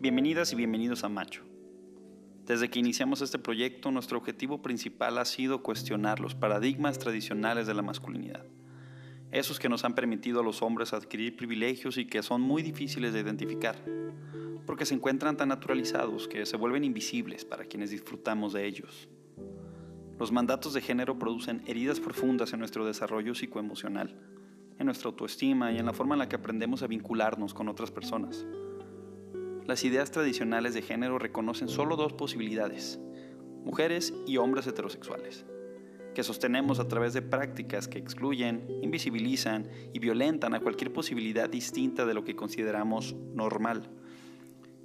Bienvenidas y bienvenidos a Macho. Desde que iniciamos este proyecto, nuestro objetivo principal ha sido cuestionar los paradigmas tradicionales de la masculinidad. Esos que nos han permitido a los hombres adquirir privilegios y que son muy difíciles de identificar, porque se encuentran tan naturalizados que se vuelven invisibles para quienes disfrutamos de ellos. Los mandatos de género producen heridas profundas en nuestro desarrollo psicoemocional, en nuestra autoestima y en la forma en la que aprendemos a vincularnos con otras personas. Las ideas tradicionales de género reconocen solo dos posibilidades, mujeres y hombres heterosexuales, que sostenemos a través de prácticas que excluyen, invisibilizan y violentan a cualquier posibilidad distinta de lo que consideramos normal.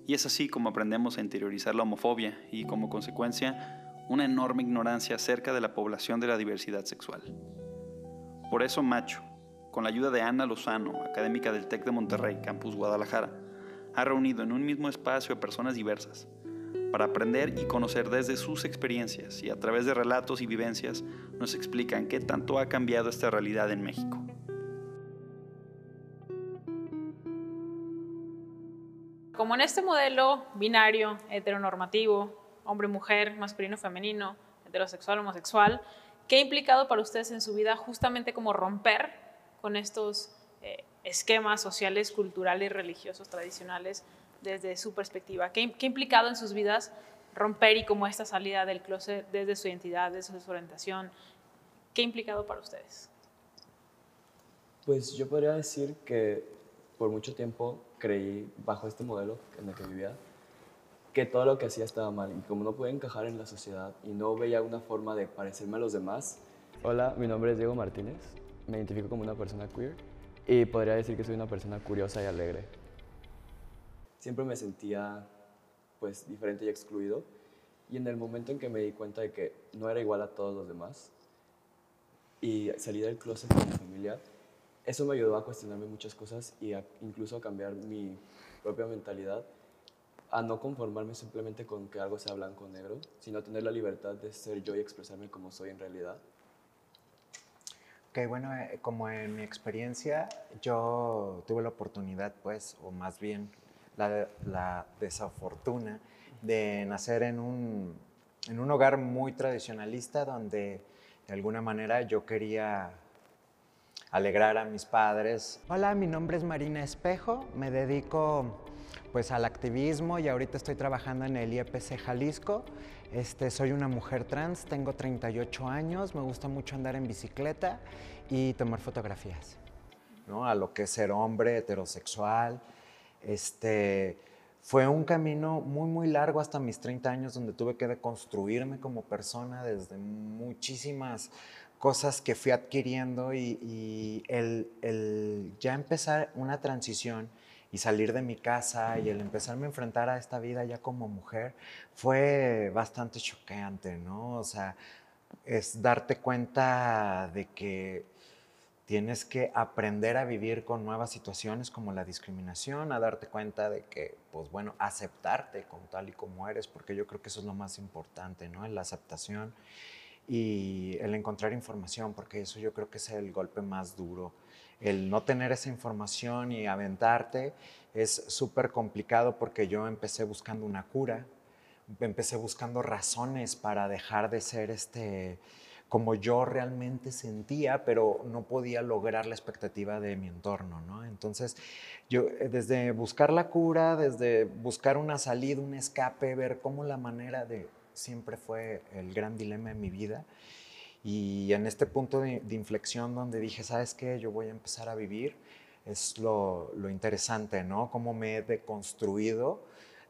Y es así como aprendemos a interiorizar la homofobia y, como consecuencia, una enorme ignorancia acerca de la población de la diversidad sexual. Por eso Macho, con la ayuda de Ana Lozano, académica del TEC de Monterrey, Campus Guadalajara, ha reunido en un mismo espacio a personas diversas para aprender y conocer desde sus experiencias y a través de relatos y vivencias nos explican qué tanto ha cambiado esta realidad en México. Como en este modelo binario, heteronormativo, hombre-mujer, masculino-femenino, heterosexual, homosexual, ¿qué ha implicado para ustedes en su vida justamente como romper con estos eh, esquemas sociales, culturales religiosos tradicionales desde su perspectiva? ¿Qué, ha implicado en sus vidas romper y como esta salida del closet desde su identidad, desde su orientación? ¿Qué ha implicado para ustedes? Pues yo podría decir que por mucho tiempo creí bajo este modelo en el que vivía que todo lo que hacía estaba mal y como no podía encajar en la sociedad y no veía una forma de parecerme a los demás. Hola, mi nombre es Diego Martínez, me identifico como una persona queer y podría decir que soy una persona curiosa y alegre. Siempre me sentía pues diferente y excluido y en el momento en que me di cuenta de que no era igual a todos los demás y salí del closet con mi familia, eso me ayudó a cuestionarme muchas cosas y incluso a cambiar mi propia mentalidad a no conformarme simplemente con que algo sea blanco o negro, sino tener la libertad de ser yo y expresarme como soy en realidad. Ok, bueno, eh, como en mi experiencia, yo tuve la oportunidad, pues, o más bien la, la desafortuna de nacer en un, en un hogar muy tradicionalista donde de alguna manera yo quería alegrar a mis padres. Hola, mi nombre es Marina Espejo, me dedico pues al activismo y ahorita estoy trabajando en el IEPC Jalisco. Este, soy una mujer trans, tengo 38 años, me gusta mucho andar en bicicleta y tomar fotografías. ¿no? A lo que es ser hombre, heterosexual. Este, fue un camino muy, muy largo hasta mis 30 años donde tuve que deconstruirme como persona desde muchísimas cosas que fui adquiriendo y, el, el, ya empezar una transición y salir de mi casa y el empezarme a enfrentar a esta vida ya como mujer fue bastante choqueante, ¿no? O sea, es darte cuenta de que tienes que aprender a vivir con nuevas situaciones como la discriminación, a darte cuenta de que, pues bueno, aceptarte con tal y como eres, porque yo creo que eso es lo más importante, ¿no? La aceptación y el encontrar información, porque eso yo creo que es el golpe más duro el no tener esa información y aventarte es súper complicado porque yo empecé buscando una cura, empecé buscando razones para dejar de ser este como yo realmente sentía, pero no podía lograr la expectativa de mi entorno, ¿no? Entonces, yo eh, desde buscar la cura, desde buscar una salida, un escape, ver cómo la manera de siempre fue el gran dilema de mi vida y en este punto de, inflexión donde dije, ¿sabes qué? Yo voy a empezar a vivir, es lo, lo interesante, ¿no? Cómo me he deconstruido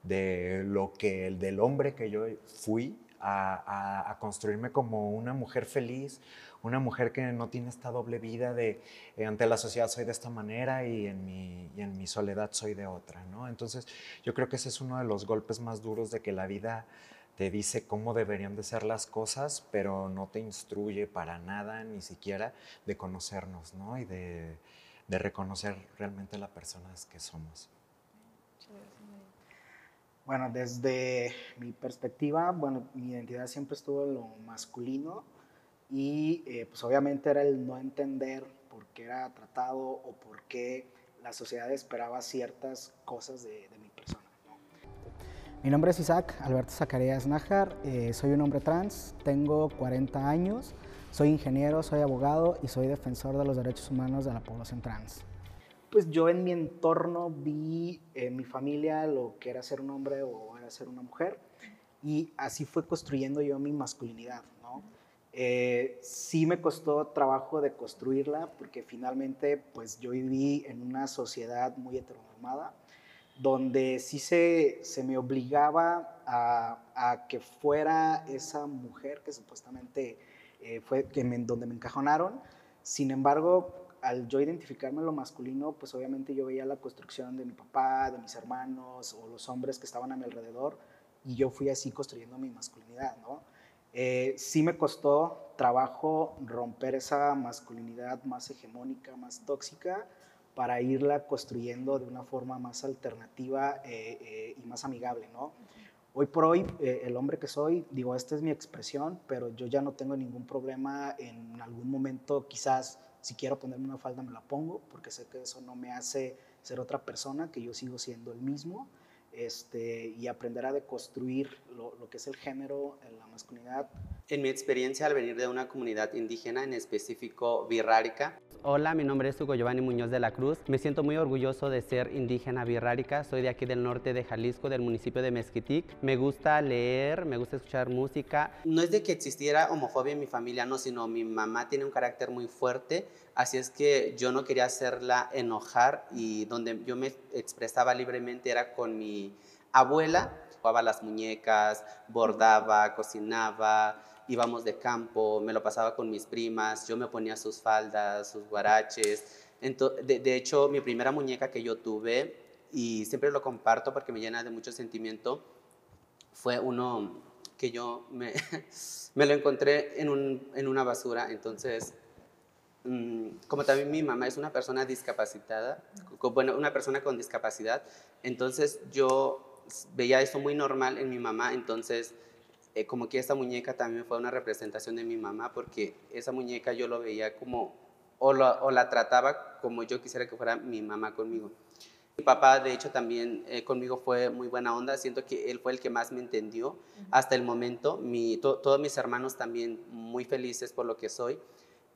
de lo que, el del hombre que yo fui a, a, construirme como una mujer feliz, una mujer que no tiene esta doble vida de eh, ante la sociedad soy de esta manera y en, mi, y en mi soledad soy de otra, ¿no? Entonces yo creo que ese es uno de los golpes más duros de que la vida te dice cómo deberían de ser las cosas, pero no te instruye para nada, ni siquiera de conocernos, ¿no? Y de, reconocer realmente las personas que somos. Bueno, desde mi perspectiva, bueno, mi identidad siempre estuvo en lo masculino y eh, pues obviamente era el no entender por qué era tratado o por qué la sociedad esperaba ciertas cosas de, de. Mi nombre es Isaac Alberto Zacarías Nájar, eh, soy un hombre trans, tengo 40 años, soy ingeniero, soy abogado y soy defensor de los derechos humanos de la población trans. Pues yo en mi entorno vi en mi familia lo que era ser un hombre o era ser una mujer y así fue construyendo yo mi masculinidad. ¿no? Eh, sí me costó trabajo de construirla porque finalmente pues yo viví en una sociedad muy heteronormada donde sí se, se me obligaba a, a, que fuera esa mujer que supuestamente eh, fue que donde me encajonaron. Sin embargo, al yo identificarme lo masculino, pues obviamente yo veía la construcción de mi papá, de mis hermanos o los hombres que estaban a mi alrededor y yo fui así construyendo mi masculinidad, ¿no? Eh, sí me costó trabajo romper esa masculinidad más hegemónica, más tóxica, para irla construyendo de una forma más alternativa eh, eh, y más amigable, ¿no? Hoy por hoy, eh, el hombre que soy, digo, esta es mi expresión, pero yo ya no tengo ningún problema en algún momento, quizás si quiero ponerme una falda me la pongo, porque sé que eso no me hace ser otra persona, que yo sigo siendo el mismo, este, y aprender a deconstruir lo, lo que es el género, en la masculinidad. En mi experiencia al venir de una comunidad indígena, en específico birrárica, Hola, mi nombre es Hugo Giovanni Muñoz de la Cruz. Me siento muy orgulloso de ser indígena birrárica. Soy de aquí del norte de Jalisco, del municipio de Mezquitic. Me gusta leer, me gusta escuchar música. No es de que existiera homofobia en mi familia, no, sino mi mamá tiene un carácter muy fuerte, así es que yo no quería hacerla enojar y donde yo me expresaba libremente era con mi abuela. Jugaba las muñecas, bordaba, cocinaba, íbamos de campo, me lo pasaba con mis primas, yo me ponía sus faldas, sus guaraches. de, de, hecho, mi primera muñeca que yo tuve, y siempre lo comparto porque me llena de mucho sentimiento, fue uno que yo me, me lo encontré en, un, en, una basura. Entonces, mmm, como también mi mamá es una persona discapacitada, bueno, una persona con discapacidad, entonces yo veía eso muy normal en mi mamá, entonces eh, como que esta muñeca también fue una representación de mi mamá, porque esa muñeca yo lo veía como, o, o la trataba como yo quisiera que fuera mi mamá conmigo. Mi papá, de hecho, también eh, conmigo fue muy buena onda. Siento que él fue el que más me entendió hasta el momento. Mi, to, todos mis hermanos también muy felices por lo que soy.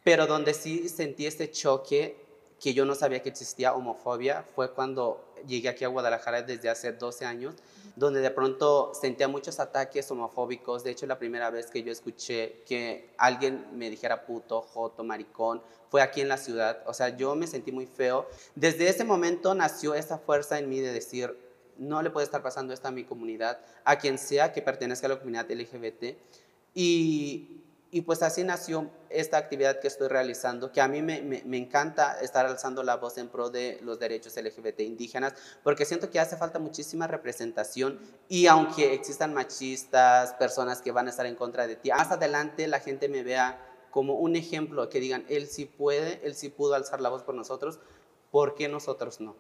Pero donde sí sentí este choque, que yo no sabía que existía homofobia, fue cuando llegué aquí a Guadalajara desde hace 12 años donde de pronto sentía muchos ataques homofóbicos. De hecho, la primera vez que yo escuché que alguien me dijera puto, joto, maricón, fue aquí en la ciudad. O sea, yo me sentí muy feo. Desde ese momento nació esa fuerza en mí de decir, no le puede estar pasando esto a mi comunidad, a quien sea que pertenezca a la comunidad LGBT. Y y pues así nació esta actividad que estoy realizando, que a mí me, encanta estar alzando la voz en pro de los derechos LGBT indígenas, porque siento que hace falta muchísima representación y aunque existan machistas, personas que van a estar en contra de ti, más adelante la gente me vea como un ejemplo, que digan, él sí puede, él sí pudo alzar la voz por nosotros, ¿por qué nosotros no?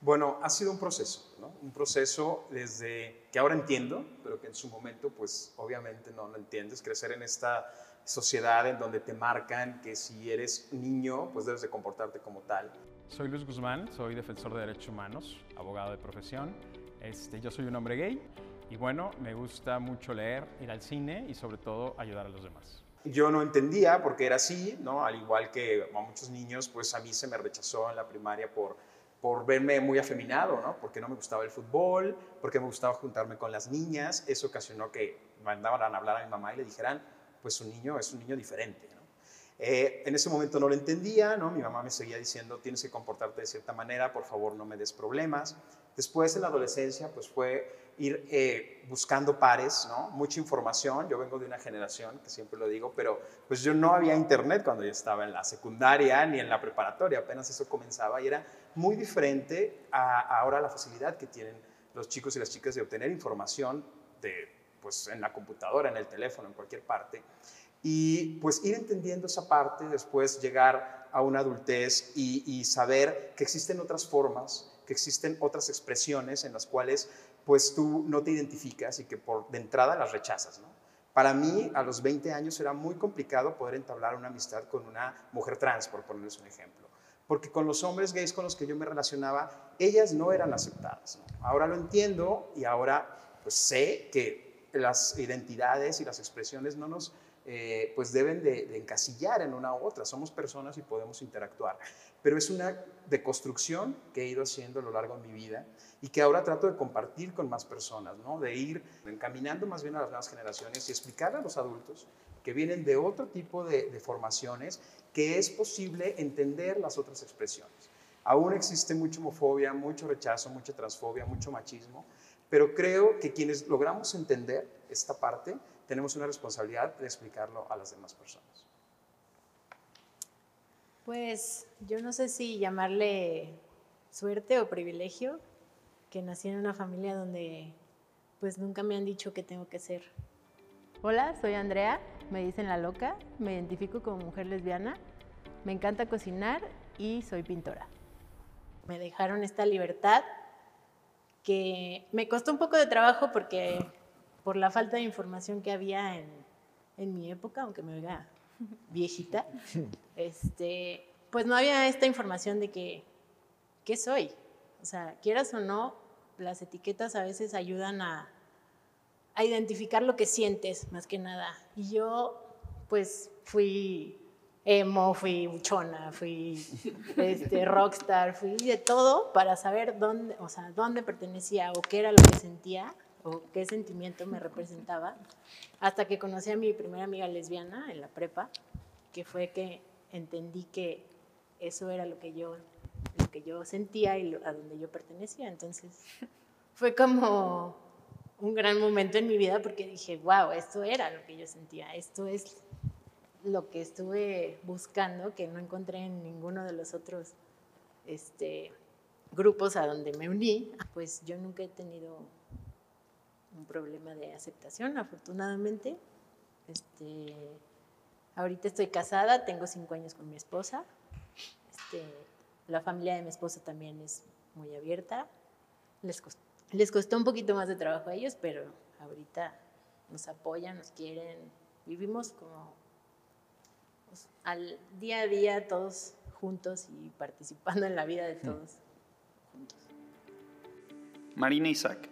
Bueno, ha sido un proceso, ¿no? Un proceso desde que ahora entiendo, pero que en su momento, pues obviamente no lo entiendes, crecer en esta sociedad en donde te marcan que si eres niño, pues debes de comportarte como tal. Soy Luis Guzmán, soy defensor de derechos humanos, abogado de profesión. Este, yo soy un hombre gay y bueno, me gusta mucho leer, ir al cine y sobre todo ayudar a los demás. Yo no entendía por qué era así, ¿no? Al igual que a muchos niños, pues a mí se me rechazó en la primaria por por verme muy afeminado, ¿no? Porque no me gustaba el fútbol, porque me gustaba juntarme con las niñas. Eso ocasionó que mandaran a hablar a mi mamá y le dijeran, pues su niño es un niño diferente, ¿no? Eh, en ese momento no lo entendía, ¿no? Mi mamá me seguía diciendo, tienes que comportarte de cierta manera, por favor no me des problemas. Después en la adolescencia, pues fue ir eh, buscando pares, ¿no? Mucha información. Yo vengo de una generación, que siempre lo digo, pero pues yo no había internet cuando yo estaba en la secundaria ni en la preparatoria, apenas eso comenzaba y era muy diferente a, ahora la facilidad que tienen los chicos y las chicas de obtener información de, pues, en la computadora, en el teléfono, en cualquier parte. Y pues ir entendiendo esa parte, después llegar a una adultez y, y saber que existen otras formas, que existen otras expresiones en las cuales pues tú no te identificas y que por de entrada las rechazas, ¿no? Para mí, a los 20 años era muy complicado poder entablar una amistad con una mujer trans, por ponerles un ejemplo. Porque con los hombres gays con los que yo me relacionaba, ellas no eran aceptadas. Ahora lo entiendo y ahora pues sé que las identidades y las expresiones no nos eh, pues deben de, encasillar en una u otra. Somos personas y podemos interactuar. Pero es una deconstrucción que he ido haciendo a lo largo de mi vida y que ahora trato de compartir con más personas, ¿no? de ir encaminando más bien a las nuevas generaciones y explicarle a los adultos que vienen de otro tipo de, de formaciones que es posible entender las otras expresiones. Aún existe mucha homofobia, mucho rechazo, mucha transfobia, mucho machismo, pero creo que quienes logramos entender esta parte, tenemos una responsabilidad de explicarlo a las demás personas. Pues yo no sé si llamarle suerte o privilegio que nací en una familia donde pues nunca me han dicho qué tengo que ser. Hola, soy Andrea, me dicen la loca, me identifico como mujer lesbiana, me encanta cocinar y soy pintora. Me dejaron esta libertad que me costó un poco de trabajo porque por la falta de información que había en, en mi época, aunque me oiga viejita, este, pues no había esta información de que, ¿qué soy? O sea, quieras o no, las etiquetas a veces ayudan a, a identificar lo que sientes, más que nada. Y yo, pues, fui emo, fui buchona, fui este, rockstar, fui de todo para saber dónde, o sea, dónde pertenecía o qué era lo que sentía o qué sentimiento me representaba, hasta que conocí a mi primera amiga lesbiana en la prepa, que fue que entendí que eso era lo que yo, que yo sentía y a donde yo pertenecía. Entonces fue como un gran momento en mi vida porque dije, wow, esto era lo que yo sentía, esto es lo que estuve buscando, que no encontré en ninguno de los otros este, grupos a donde me uní, pues yo nunca he tenido un problema de aceptación, afortunadamente. Este, ahorita estoy casada, tengo cinco años con mi esposa. Este, la familia de mi esposa también es muy abierta. Les costó, les costó un poquito más de trabajo a ellos, pero ahorita nos apoyan, nos quieren. Vivimos como pues, al día a día todos juntos y participando en la vida de todos juntos. Marina Isaac,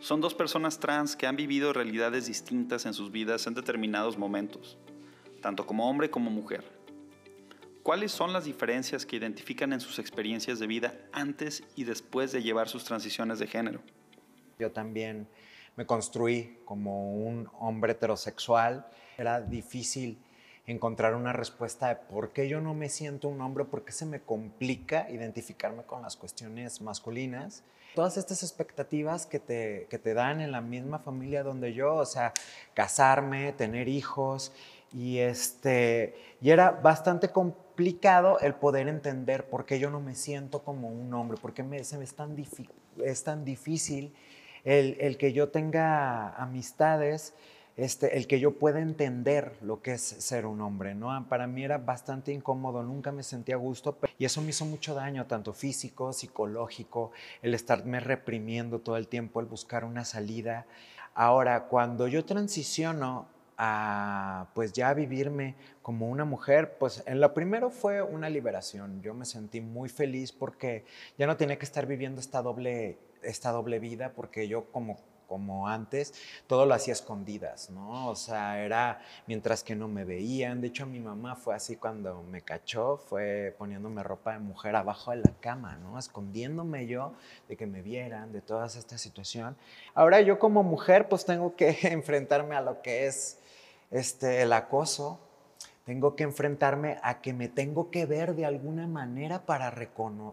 son dos personas trans que han vivido realidades distintas en sus vidas en determinados momentos, tanto como hombre como mujer. ¿Cuáles son las diferencias que identifican en sus experiencias de vida antes y después de llevar sus transiciones de género? Yo también me construí como un hombre heterosexual. Era difícil encontrar una respuesta de por qué yo no me siento un hombre, por qué se me complica identificarme con las cuestiones masculinas todas estas expectativas que te, que te dan en la misma familia donde yo, o sea, casarme, tener hijos, y, este, y era bastante complicado el poder entender por qué yo no me siento como un hombre, por qué me, se me es, tan difícil el, que yo tenga amistades este, el que yo pueda entender lo que es ser un hombre, ¿no? Para mí era bastante incómodo, nunca me sentía a gusto y eso me hizo mucho daño, tanto físico, psicológico, el estarme reprimiendo todo el tiempo, el buscar una salida. Ahora, cuando yo transiciono a pues ya vivirme como una mujer, pues en lo primero fue una liberación. Yo me sentí muy feliz porque ya no tenía que estar viviendo esta doble, esta doble vida, porque yo como como antes, todo lo hacía escondidas, ¿no? O sea, era mientras que no me veían. De hecho, mi mamá fue así cuando me cachó, fue poniéndome ropa de mujer abajo de la cama, ¿no? Escondiéndome yo de que me vieran, de toda esta situación. Ahora yo como mujer, pues tengo que enfrentarme a lo que es este, el acoso, tengo que enfrentarme a que me tengo que ver de alguna manera para,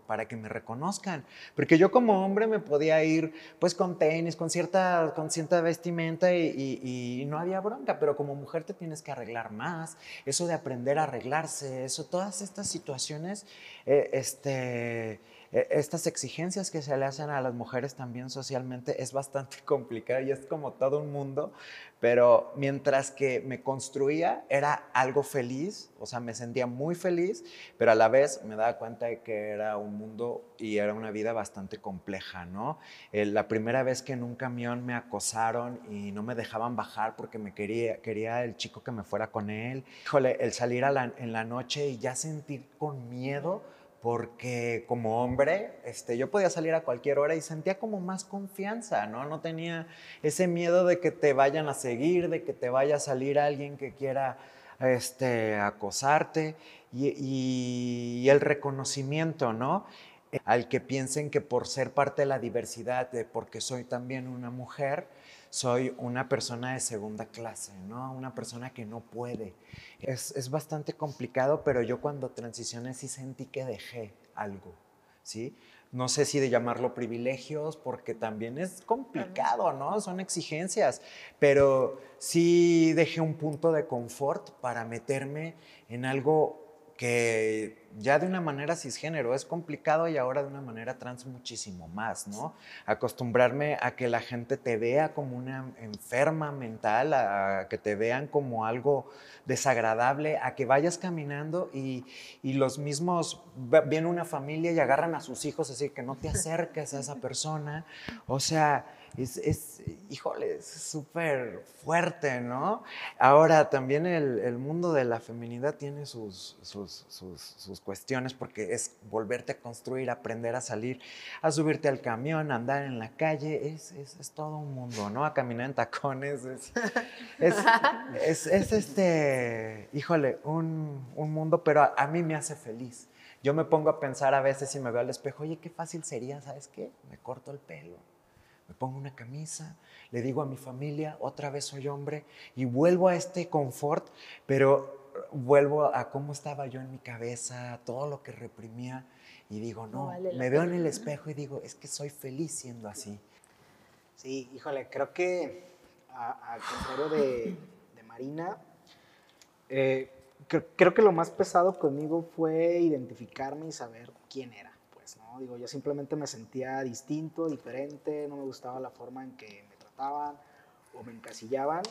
para que me reconozcan. Porque yo como hombre me podía ir pues con tenis, con cierta, con cierta vestimenta y, no había bronca, pero como mujer te tienes que arreglar más. Eso de aprender a arreglarse, eso, todas estas situaciones, eh, este estas exigencias que se le hacen a las mujeres también socialmente es bastante complicado y es como todo un mundo, pero mientras que me construía era algo feliz, o sea, me sentía muy feliz, pero a la vez me daba cuenta de que era un mundo y era una vida bastante compleja, ¿no? la primera vez que en un camión me acosaron y no me dejaban bajar porque me quería, quería el chico que me fuera con él, híjole, el salir en la noche y ya sentir con miedo porque como hombre, este, yo podía salir a cualquier hora y sentía como más confianza, ¿no? No tenía ese miedo de que te vayan a seguir, de que te vaya a salir alguien que quiera este, acosarte y, y el reconocimiento, ¿no? Al que piensen que por ser parte de la diversidad, de porque soy también una mujer, soy una persona de segunda clase, ¿no? Una persona que no puede. Es, es bastante complicado, pero yo cuando transicioné sí sentí que dejé algo, ¿sí? No sé si de llamarlo privilegios, porque también es complicado, ¿no? Son exigencias, pero sí dejé un punto de confort para meterme en algo que ya de una manera cisgénero es complicado y ahora de una manera trans muchísimo más, ¿no? Acostumbrarme a que la gente te vea como una enferma mental, a que te vean como algo desagradable, a que vayas caminando y, y los mismos, viene una familia y agarran a sus hijos, así que no te acerques a esa persona, o sea es, es híjole, es súper fuerte, ¿no? Ahora, también el, el, mundo de la feminidad tiene sus, sus, sus, cuestiones porque es volverte a construir, aprender a salir, a subirte al camión, a andar en la calle, es, es, es todo un mundo, ¿no? A caminar en tacones, es, es este, híjole, un, un mundo, pero a, a mí me hace feliz. Yo me pongo a pensar a veces y me veo al espejo, oye, qué fácil sería, ¿sabes qué? Me corto el pelo me pongo una camisa, le digo a mi familia, otra vez soy hombre, y vuelvo a este confort, pero vuelvo a cómo estaba yo en mi cabeza, todo lo que reprimía, y digo, no, no vale me veo en el espejo y digo, es que soy feliz siendo así. Sí, híjole, creo que al contrario de, de Marina, eh, creo, creo que lo más pesado conmigo fue identificarme y saber quién era. ¿No? Digo, yo simplemente me sentía distinto, diferente, no me gustaba la forma en que me trataban o me encasillaban.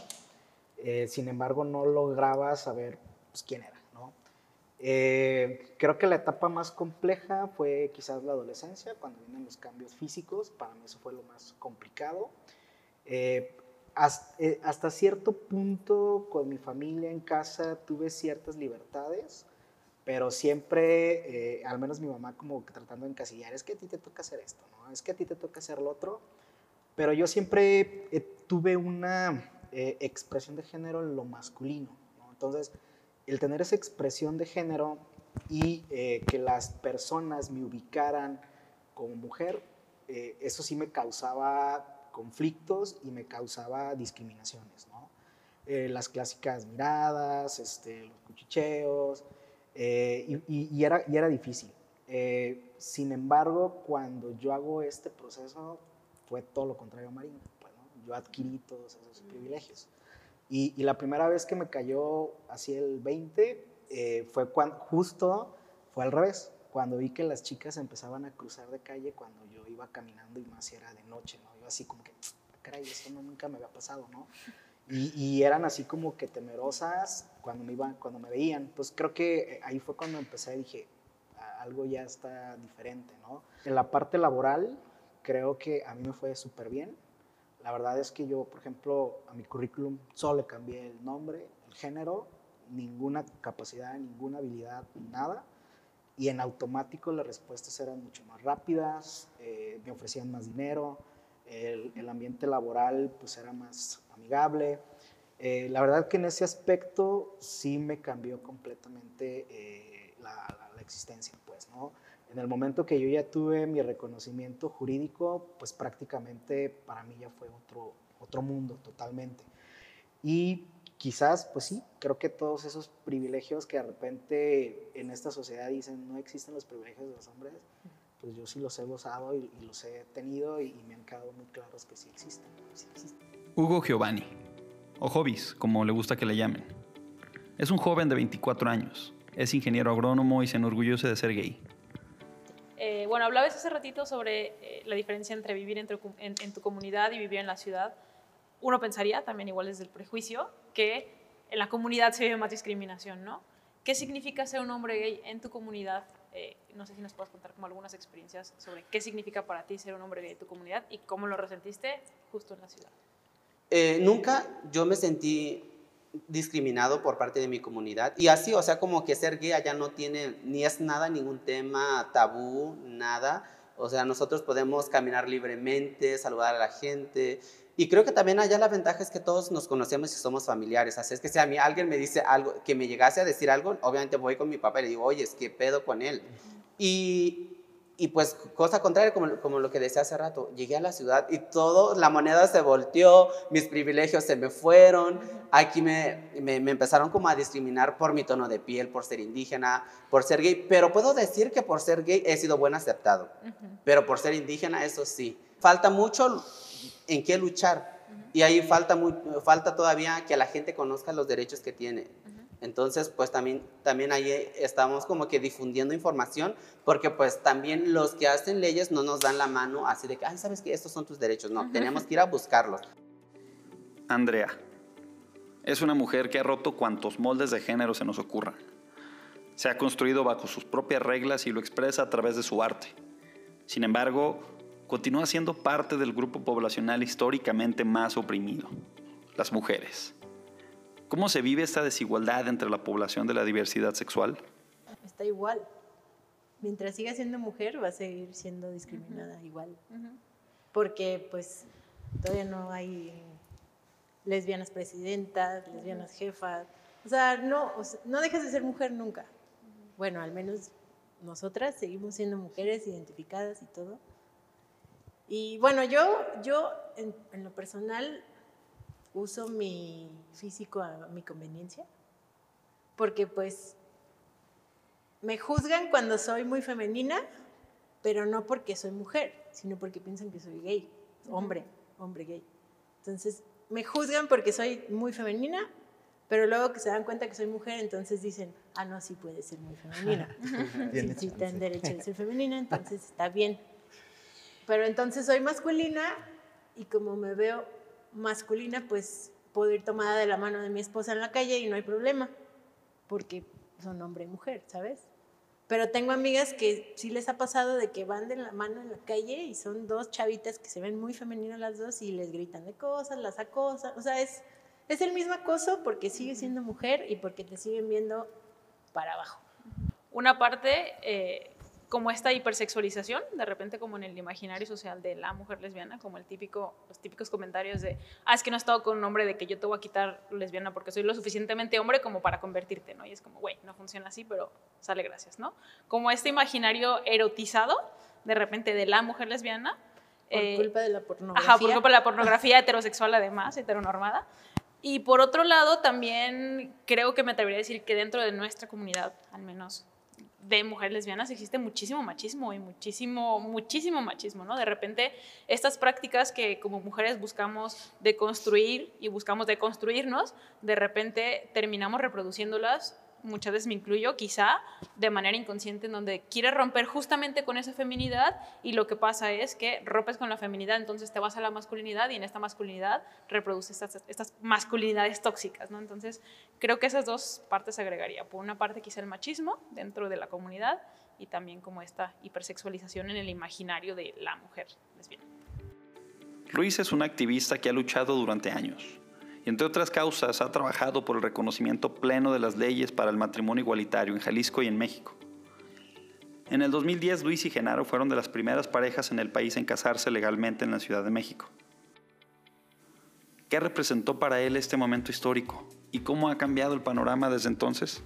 Eh, sin embargo, no lograba saber pues, quién era, ¿no? Eh, creo que la etapa más compleja fue quizás la adolescencia, cuando vienen los cambios físicos. Para mí eso fue lo más complicado. Eh, hasta, hasta, cierto punto, con mi familia en casa, tuve ciertas libertades pero siempre, eh, al menos mi mamá como que tratando de encasillar, es que a ti te toca hacer esto, ¿no? Es que a ti te toca hacer lo otro, pero yo siempre eh, tuve una eh, expresión de género en lo masculino, ¿no? Entonces, el tener esa expresión de género y que las personas me ubicaran como mujer, eso sí me causaba conflictos y me causaba discriminaciones, ¿no? las clásicas miradas, este, los cuchicheos, eh, y, era, y era difícil. Eh, sin embargo, cuando yo hago este proceso, fue todo lo contrario a Marina. Pues, Yo adquirí todos esos privilegios. Y, y, la primera vez que me cayó así el 20 eh, fue cuando, justo, fue al revés, cuando vi que las chicas empezaban a cruzar de calle cuando yo iba caminando y más era de noche, ¿no? Yo así como que, caray, eso no, nunca me había pasado, ¿no? Y, eran así como que temerosas cuando me, iban, cuando me veían. Pues creo que eh, ahí fue cuando empecé, dije, algo ya está diferente, ¿no? En la parte laboral, creo que a mí me fue súper bien. La verdad es que yo, por ejemplo, a mi currículum solo le cambié el nombre, el género, ninguna capacidad, ninguna habilidad, nada. Y en automático las respuestas eran mucho más rápidas, eh, me ofrecían más dinero, el, el, ambiente laboral pues era más amigable. Eh, la verdad que en ese aspecto sí me cambió completamente eh, la, la, la, existencia, pues, ¿no? En el momento que yo ya tuve mi reconocimiento jurídico, pues prácticamente para mí ya fue otro, otro mundo totalmente. Y quizás, pues sí, creo que todos esos privilegios que de repente en esta sociedad dicen no existen los privilegios de los hombres, pues yo sí los he gozado y, y los he tenido y, y, me han quedado muy claros que sí existen, sí existen. Hugo Giovanni, o Hobbies, como le gusta que le llamen. Es un joven de 24 años, es ingeniero agrónomo y se enorgullece de ser gay. Eh, bueno, hablabas hace ratito sobre eh, la diferencia entre vivir en tu, en, en tu, comunidad y vivir en la ciudad. Uno pensaría, también igual desde el prejuicio, que en la comunidad se vive más discriminación, ¿no? ¿Qué significa ser un hombre gay en tu comunidad? Eh, no sé si nos puedes contar como algunas experiencias sobre qué significa para ti ser un hombre gay en tu comunidad y cómo lo resentiste justo en la ciudad. Eh, nunca yo me sentí discriminado por parte de mi comunidad. Y así, o sea, como que ser gay allá no tiene, ni es nada, ningún tema tabú, nada. O sea, nosotros podemos caminar libremente, saludar a la gente. Y creo que también allá la ventaja es que todos nos conocemos y somos familiares. Así es que si a mí alguien me dice algo, que me llegase a decir algo, obviamente voy con mi papá y le digo, oye, es que pedo con él. Y, y pues, cosa contraria, como, como lo que decía hace rato, llegué a la ciudad y todo, la moneda se volteó, mis privilegios se me fueron, aquí me, me, empezaron como a discriminar por mi tono de piel, por ser indígena, por ser gay, pero puedo decir que por ser gay he sido buen aceptado, pero por ser indígena, eso sí, falta mucho en qué luchar y ahí falta, muy, falta todavía que la gente conozca los derechos que tiene. Entonces, pues también, también ahí estamos como que difundiendo información, porque pues también los que hacen leyes no nos dan la mano así de que, ay, sabes que estos son tus derechos. No, tenemos que ir a buscarlos. Andrea es una mujer que ha roto cuantos moldes de género se nos ocurran. Se ha construido bajo sus propias reglas y lo expresa a través de su arte. Sin embargo, continúa siendo parte del grupo poblacional históricamente más oprimido, las mujeres. ¿Cómo se vive esta desigualdad entre la población de la diversidad sexual? Está igual. Mientras siga siendo mujer, va a seguir siendo discriminada igual. Porque pues todavía no hay lesbianas presidentas, lesbianas jefas. O sea, no, no dejas de ser mujer nunca. Bueno, al menos nosotras seguimos siendo mujeres identificadas y todo. Y bueno, yo, yo en lo personal uso mi físico a mi conveniencia, porque pues me juzgan cuando soy muy femenina, pero no porque soy mujer, sino porque piensan que soy gay, hombre, hombre gay. Entonces, me juzgan porque soy muy femenina, pero luego que se dan cuenta que soy mujer, entonces dicen, ah, no, sí puede ser muy femenina. sí, sí, derecho de ser femenina, entonces está bien. Pero entonces soy masculina y como me veo masculina, pues puedo ir tomada de la mano de mi esposa en la calle y no hay problema, porque son hombre y mujer, ¿sabes? Pero tengo amigas que sí les ha pasado de que van de la mano en la calle y son dos chavitas que se ven muy femeninas las dos y les gritan de cosas, las acosan. O sea, es, es el mismo acoso porque sigue siendo mujer y porque te siguen viendo para abajo. Una parte, eh, como esta hipersexualización, de repente como en el imaginario social de la mujer lesbiana, como el típico, los típicos comentarios de, ah, es que no he estado con un hombre de que yo te voy a quitar lesbiana porque soy lo suficientemente hombre como para convertirte, ¿no? Y es como, güey, no funciona así, pero sale gracias, ¿no? Como este imaginario erotizado, de repente, de la mujer lesbiana. Por eh, culpa de la pornografía. Ajá, por culpa de la pornografía heterosexual además, heteronormada. Y por otro lado, también creo que me atrevería a decir que dentro de nuestra comunidad, al menos de mujeres lesbianas existe muchísimo machismo y muchísimo, muchísimo machismo, ¿no? De repente, estas prácticas que como mujeres buscamos deconstruir y buscamos deconstruirnos, de repente terminamos reproduciéndolas muchas veces me incluyo, quizá de manera inconsciente, en donde quieres romper justamente con esa feminidad y lo que pasa es que rompes con la feminidad, entonces te vas a la masculinidad y en esta masculinidad reproduces estas, masculinidades tóxicas, ¿no? Entonces, creo que esas dos partes agregaría. Por una parte, quizá el machismo dentro de la comunidad y también como esta hipersexualización en el imaginario de la mujer lesbiana. Luis es un activista que ha luchado durante años entre otras causas ha trabajado por el reconocimiento pleno de las leyes para el matrimonio igualitario en Jalisco y en México. En el 2010, Luis y Genaro fueron de las primeras parejas en el país en casarse legalmente en la Ciudad de México. ¿Qué representó para él este momento histórico y cómo ha cambiado el panorama desde entonces?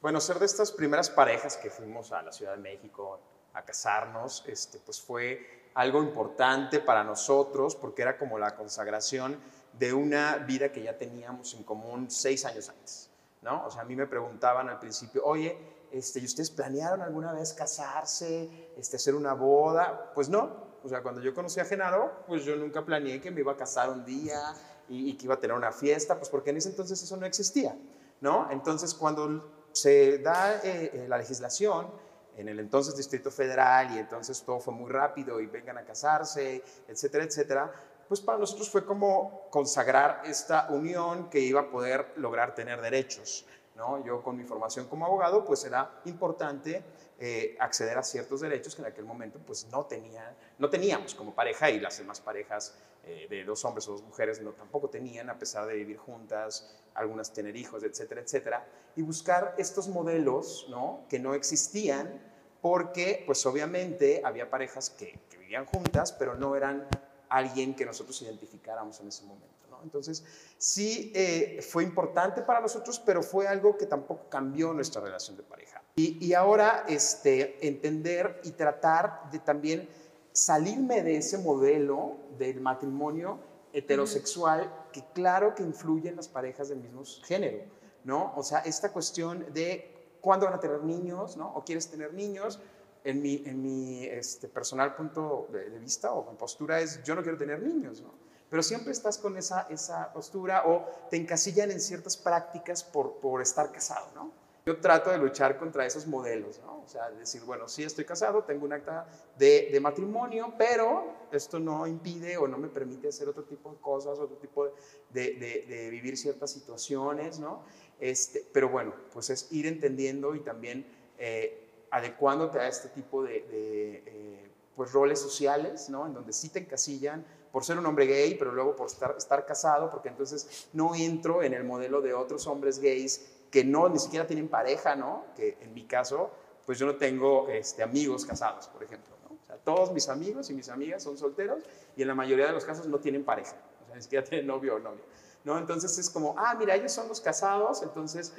Bueno, ser de estas primeras parejas que fuimos a la Ciudad de México a casarnos, este, pues fue algo importante para nosotros porque era como la consagración de una vida que ya teníamos en común seis años antes, ¿no? O sea, a mí me preguntaban al principio, oye, este, ¿y ustedes planearon alguna vez casarse, este, hacer una boda? Pues no, o sea, cuando yo conocí a Genaro, pues yo nunca planeé que me iba a casar un día y, que iba a tener una fiesta, pues porque en ese entonces eso no existía, ¿no? Entonces, cuando se da eh, eh, la legislación, en el entonces Distrito Federal y entonces todo fue muy rápido y vengan a casarse, etcétera, etcétera, pues para nosotros fue como consagrar esta unión que iba a poder lograr tener derechos. ¿no? Yo con mi formación como abogado, pues era importante eh, acceder a ciertos derechos que en aquel momento pues no, tenía, no teníamos como pareja y las demás parejas eh, de dos hombres o dos mujeres, no, tampoco tenían, a pesar de vivir juntas, algunas tener hijos, etcétera, etcétera, y buscar estos modelos ¿no? que no existían porque, pues obviamente, había parejas que, vivían juntas, pero no eran alguien que nosotros identificáramos en ese momento. Entonces, sí eh, fue importante para nosotros, pero fue algo que tampoco cambió nuestra relación de pareja. Y, y ahora, este, entender y tratar de también salirme de ese modelo del matrimonio heterosexual que claro que influye en las parejas del mismo género, ¿no? O sea, esta cuestión de cuándo van a tener niños, ¿no? O quieres tener niños, en mi, en mi este, personal punto de, vista o postura es yo no quiero tener niños, ¿no? Pero siempre estás con esa, esa postura o te encasillan en ciertas prácticas por, por estar casado, ¿no? Yo trato de luchar contra esos modelos, ¿no? O sea, decir, bueno, sí estoy casado, tengo un acta de, de, matrimonio, pero esto no impide o no me permite hacer otro tipo de cosas, otro tipo de, de, de vivir ciertas situaciones, ¿no? Este, pero bueno, pues es ir entendiendo y también eh, adecuándote a este tipo de, eh, pues roles sociales, ¿no? En donde sí te encasillan por ser un hombre gay, pero luego por estar, estar casado, porque entonces no entro en el modelo de otros hombres gays que no, ni siquiera tienen pareja, ¿no? Que en mi caso, pues yo no tengo este, amigos casados, por ejemplo, ¿no? O sea, todos mis amigos y mis amigas son solteros y en la mayoría de los casos no tienen pareja, o sea, ni siquiera tienen novio o novia, ¿no? Entonces es como, ah, mira, ellos son los casados, entonces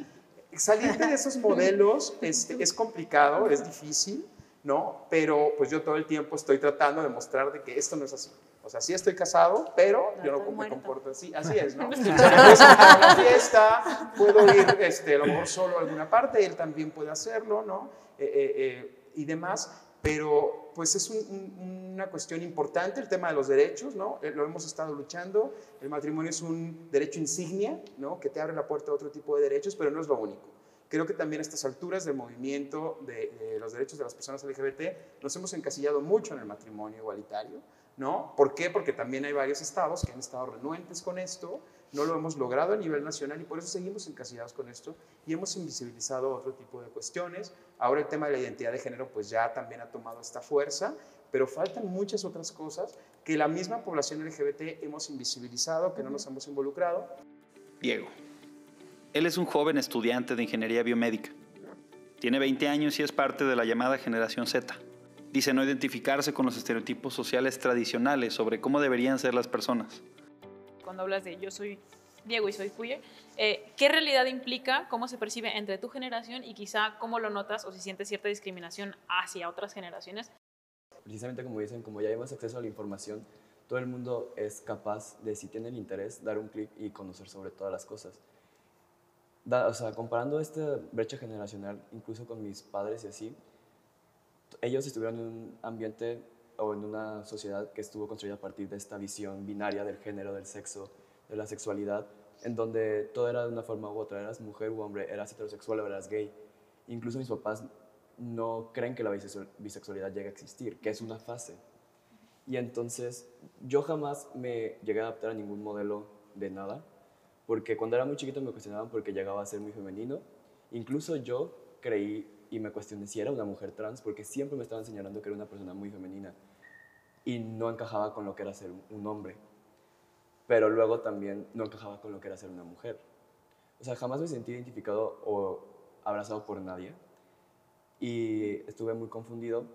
salirte de esos modelos este, es complicado, es difícil, ¿no? Pero pues yo todo el tiempo estoy tratando de mostrar de que esto no es así. O sea, sí estoy casado, pero yo no me comporto así. Así es, ¿no? Puedo a una fiesta, puedo ir este, a lo mejor solo a alguna parte, él también puede hacerlo, ¿no? Eh, eh, eh, y demás, pero pues es un, un, una cuestión importante el tema de los derechos, ¿no? Lo hemos estado luchando. El matrimonio es un derecho insignia, ¿no? Que te abre la puerta a otro tipo de derechos, pero no es lo único. Creo que también a estas alturas del movimiento de, de los derechos de las personas LGBT nos hemos encasillado mucho en el matrimonio igualitario, ¿no? ¿Por qué? Porque también hay varios estados que han estado renuentes con esto, no lo hemos logrado a nivel nacional y por eso seguimos encasillados con esto y hemos invisibilizado otro tipo de cuestiones. Ahora el tema de la identidad de género pues ya también ha tomado esta fuerza, pero faltan muchas otras cosas que la misma población LGBT hemos invisibilizado, que no nos hemos involucrado. Diego. Él es un joven estudiante de ingeniería biomédica. Tiene 20 años y es parte de la llamada generación Z. Dice no identificarse con los estereotipos sociales tradicionales sobre cómo deberían ser las personas cuando hablas de yo soy Diego y soy Puye, eh, ¿qué realidad implica, cómo se percibe entre tu generación y quizá cómo lo notas o si sientes cierta discriminación hacia otras generaciones? Precisamente como dicen, como ya hay más acceso a la información, todo el mundo es capaz de, si tiene el interés, dar un clic y conocer sobre todas las cosas. O sea, comparando esta brecha generacional, incluso con mis padres y así, ellos estuvieron en un ambiente o en una sociedad que estuvo construida a partir de esta visión binaria del género, del sexo, de la sexualidad, en donde todo era de una forma u otra, eras mujer u hombre, eras heterosexual o eras gay. Incluso mis papás no creen que la bisexualidad llegue a existir, que es una fase. Y entonces yo jamás me llegué a adaptar a ningún modelo de nada, porque cuando era muy chiquito me cuestionaban porque llegaba a ser muy femenino. Incluso yo creí y me cuestioné si era una mujer trans, porque siempre me estaban señalando que era una persona muy femenina y no encajaba con lo que era ser un hombre. Pero luego también no encajaba con lo que era ser una mujer. O sea, jamás me sentí identificado o abrazado por nadie y estuve muy confundido.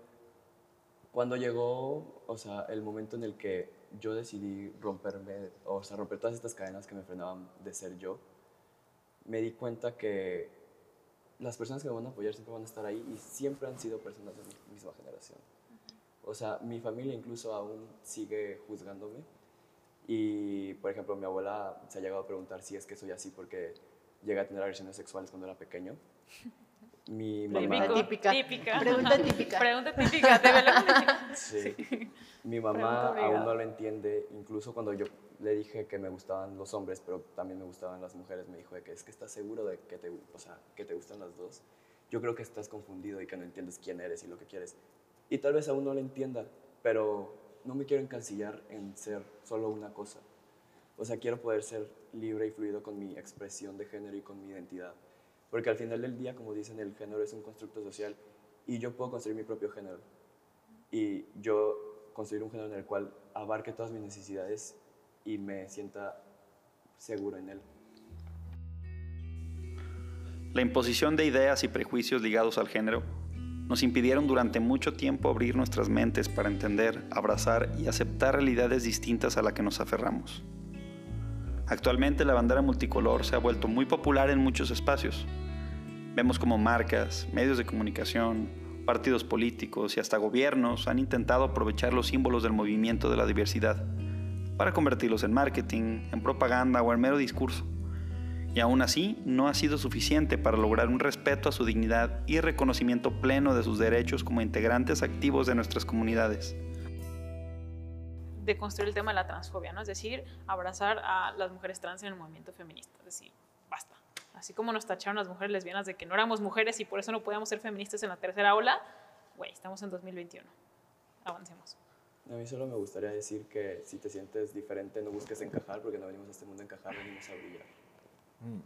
Cuando llegó, o sea, el momento en el que yo decidí romperme, o sea, romper todas estas cadenas que me frenaban de ser yo, me di cuenta que las personas que me van a apoyar siempre van a estar ahí y siempre han sido personas de mi misma generación. O sea, mi familia incluso aún sigue juzgándome. Y, por ejemplo, mi abuela se ha llegado a preguntar si es que soy así porque llegué a tener agresiones sexuales cuando era pequeño. Mi mamá... Típica. típica. Pregunta típica. Pregunta típica. De sí. sí. Mi mamá aún no lo entiende. Incluso cuando yo le dije que me gustaban los hombres, pero también me gustaban las mujeres, me dijo de que es que estás seguro de que te, o sea, que te gustan las dos. Yo creo que estás confundido y que no entiendes quién eres y lo que quieres. Y tal vez aún no lo entienda, pero no me quiero encasillar en ser solo una cosa. O sea, quiero poder ser libre y fluido con mi expresión de género y con mi identidad. Porque al final del día, como dicen, el género es un constructo social y yo puedo construir mi propio género. Y yo construir un género en el cual abarque todas mis necesidades y me sienta seguro en él. La imposición de ideas y prejuicios ligados al género nos impidieron durante mucho tiempo abrir nuestras mentes para entender, abrazar y aceptar realidades distintas a la que nos aferramos. Actualmente la bandera multicolor se ha vuelto muy popular en muchos espacios. Vemos como marcas, medios de comunicación, partidos políticos y hasta gobiernos han intentado aprovechar los símbolos del movimiento de la diversidad para convertirlos en marketing, en propaganda o en mero discurso y aún así no ha sido suficiente para lograr un respeto a su dignidad y reconocimiento pleno de sus derechos como integrantes activos de nuestras comunidades. De construir el tema de la transfobia, ¿no? es decir, abrazar a las mujeres trans en el movimiento feminista, es decir, basta. Así como nos tacharon las mujeres lesbianas de que no éramos mujeres y por eso no podíamos ser feministas en la tercera ola, güey, estamos en 2021. Avancemos. A mí solo me gustaría decir que si te sientes diferente, no busques encajar, porque no venimos a este mundo a encajar, venimos a brillar. Mm.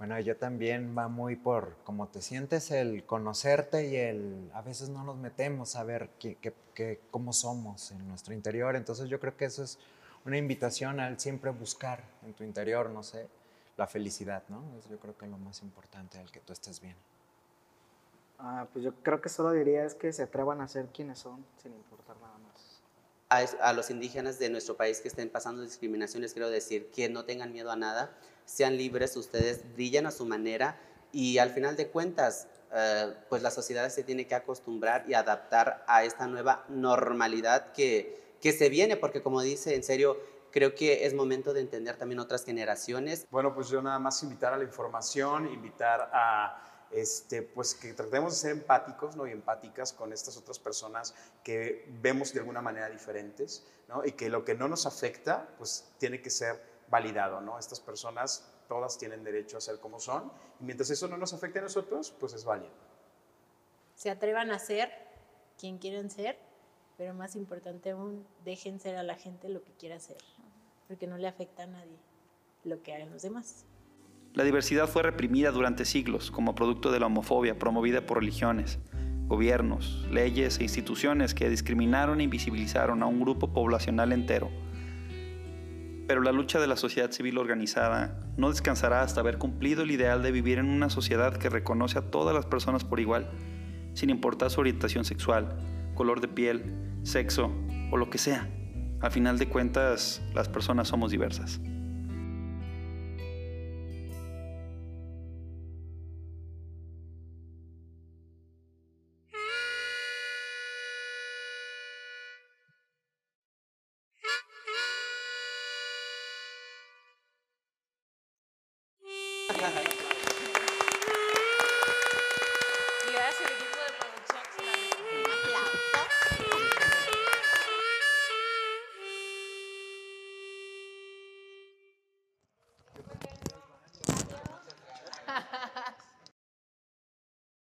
Bueno, yo también va muy por cómo te sientes, el conocerte y el a veces no nos metemos a ver qué, cómo somos en nuestro interior. Entonces yo creo que eso es una invitación al siempre buscar en tu interior, no sé, la felicidad, ¿no? yo creo que es lo más importante, el que tú estés bien. Ah, pues yo creo que solo diría es que se atrevan a ser quienes son, sin importar nada a, los indígenas de nuestro país que estén pasando discriminaciones, quiero decir que no tengan miedo a nada, sean libres, ustedes brillan a su manera y al final de cuentas, eh, pues la sociedad se tiene que acostumbrar y adaptar a esta nueva normalidad que, que se viene, porque como dice, en serio, creo que es momento de entender también otras generaciones. Bueno, pues yo nada más invitar a la información, invitar a este, pues que tratemos de ser empáticos ¿no? y empáticas con estas otras personas que vemos de alguna manera diferentes ¿no? y que lo que no nos afecta pues tiene que ser validado. ¿no? Estas personas todas tienen derecho a ser como son y mientras eso no nos afecte a nosotros pues es válido. Se atrevan a ser quien quieran ser, pero más importante aún, dejen ser a la gente lo que quiera ser, porque no le afecta a nadie lo que hagan los demás. La diversidad fue reprimida durante siglos como producto de la homofobia promovida por religiones, gobiernos, leyes e instituciones que discriminaron e invisibilizaron a un grupo poblacional entero. Pero la lucha de la sociedad civil organizada no descansará hasta haber cumplido el ideal de vivir en una sociedad que reconoce a todas las personas por igual, sin importar su orientación sexual, color de piel, sexo o lo que sea. A final de cuentas, las personas somos diversas.